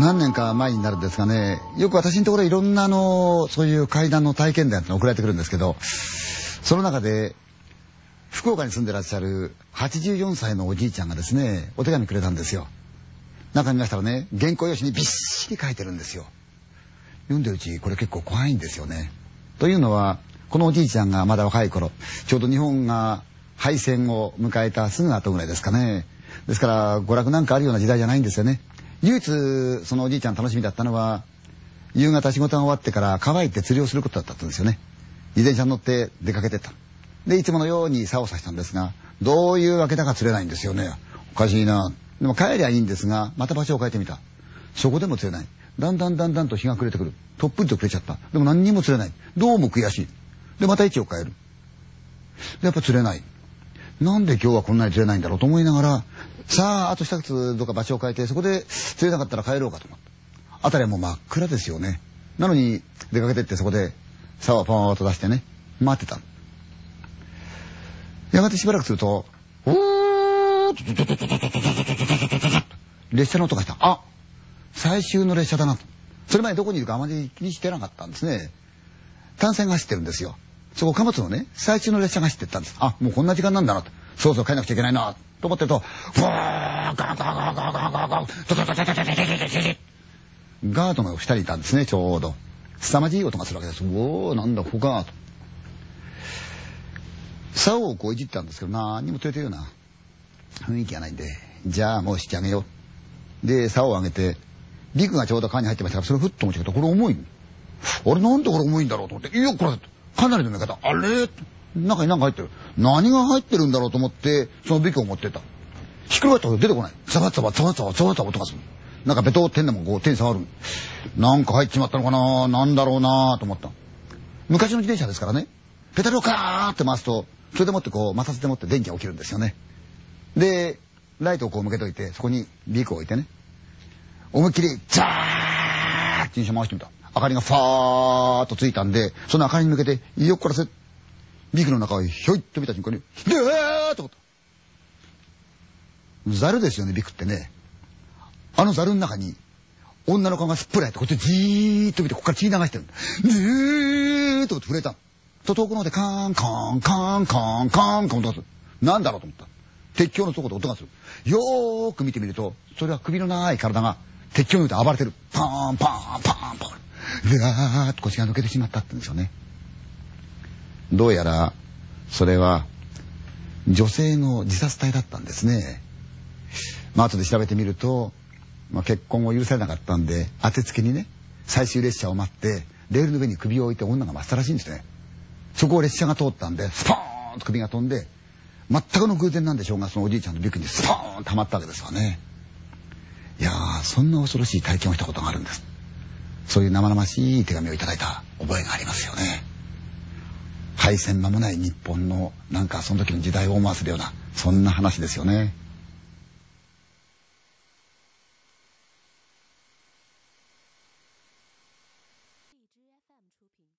何年か前になるんですがね、よく私のところいろんなあの、そういう階段の体験談って送られてくるんですけど、その中で、福岡に住んでらっしゃる84歳のおじいちゃんがですね、お手紙くれたんですよ。中見ましたらね、原稿用紙にびっしり書いてるんですよ。読んでるうち、これ結構怖いんですよね。というのは、このおじいちゃんがまだ若い頃、ちょうど日本が敗戦を迎えたすぐ後ぐらいですかね。ですから、娯楽なんかあるような時代じゃないんですよね。唯一、そのおじいちゃん楽しみだったのは、夕方仕事が終わってから乾いて釣りをすることだったんですよね。自転車に乗って出かけてった。で、いつものように竿を刺したんですが、どういうわけだか釣れないんですよね。おかしいな。でも帰りゃいいんですが、また場所を変えてみた。そこでも釣れない。だんだんだんだんと日が暮れてくる。とっぷりと暮れちゃった。でも何にも釣れない。どうも悔しい。で、また位置を変える。で、やっぱ釣れない。なんで今日はこんなに釣れないんだろうと思いながら、さあ、あと一つどっか場所を変えて、そこで釣れなかったら帰ろうかと思った。あたりはもう真っ暗ですよね。なのに、出かけてってそこで、竿をパーと出してね、待ってた。やがてしばらくすると、おー列車の音がした。あ最終の列車だなと。それまでどこにいるかあまり気にしてなかったんですね。単線が走ってるんですよ。そこ貨物のね、最中の列車が走ってったんです。あ、もうこんな時間なんだなと。そうそう帰らなくちゃいけないな、と思ってると、ふわー、ガーガーガーガーガーガーガー、トトトトトトトトトガードの二人いたんですね、ちょうど。凄まじい音がするわけです。おー、なんだ、ほかと。竿をこういじったんですけど、何にも釣れてるような雰囲気がないんで、じゃあもうしてあげよう。で、竿を上げて、陸がちょうど川に入ってましたから、それをふっと持ち上げた。これ重い。あれなんでこれ重いんだろうと思って、いや、これ、かなりの目方。あれ？中に何か入ってる。何が入ってるんだろうと思って、そのビクを持ってった。ひっくり返ったら出てこない。ザバザバザバザバザバザバ音がする。なんかベトってんでもこう手に触る。なんか入っちまったのかな？なんだろうなと思った。昔の自転車ですからね。ペダルをカーって回すと、それでもってこう、摩擦でもって電気が起きるんですよね。で、ライトをこう向けといて、そこにビークを置いてね。思いっきり、ザーって自転車回してみた。明かりがファーっとついたんで、その明かりに向けて、よっこらせ、ビクの中をひょいっと見た瞬間に、でーっと思った。ザルですよね、ビクってね。あのザルの中に、女の顔がすっぽり入って、こっちじーっと見て、ここから血流してる。でーっと触れた。と遠くの方でカーン、カーン、カーン、カーン、カーン、カーン、音がする。なんだろうと思った。鉄橋のとこで音がする。よーく見てみると、それは首の長い体が鉄橋によって暴れてる。パーン、パーン、パーン、パーン。で、ーっと腰が抜けてしまったって言うんですよね。どうやら、それは、女性の自殺体だったんですね。まあ、後で調べてみると、まあ、結婚を許されなかったんで、当てつけにね、最終列車を待って、レールの上に首を置いて女が待ったらしいんですね。そこを列車が通ったんで、スポーンと首が飛んで、全くの偶然なんでしょうが、そのおじいちゃんのビッグにスポーンとはまったわけですわね。いやー、そんな恐ろしい体験をしたことがあるんです。そういう生々しい手紙をいただいた覚えがありますよね。敗戦間もない日本のなんかその時の時代を思わせるようなそんな話ですよね。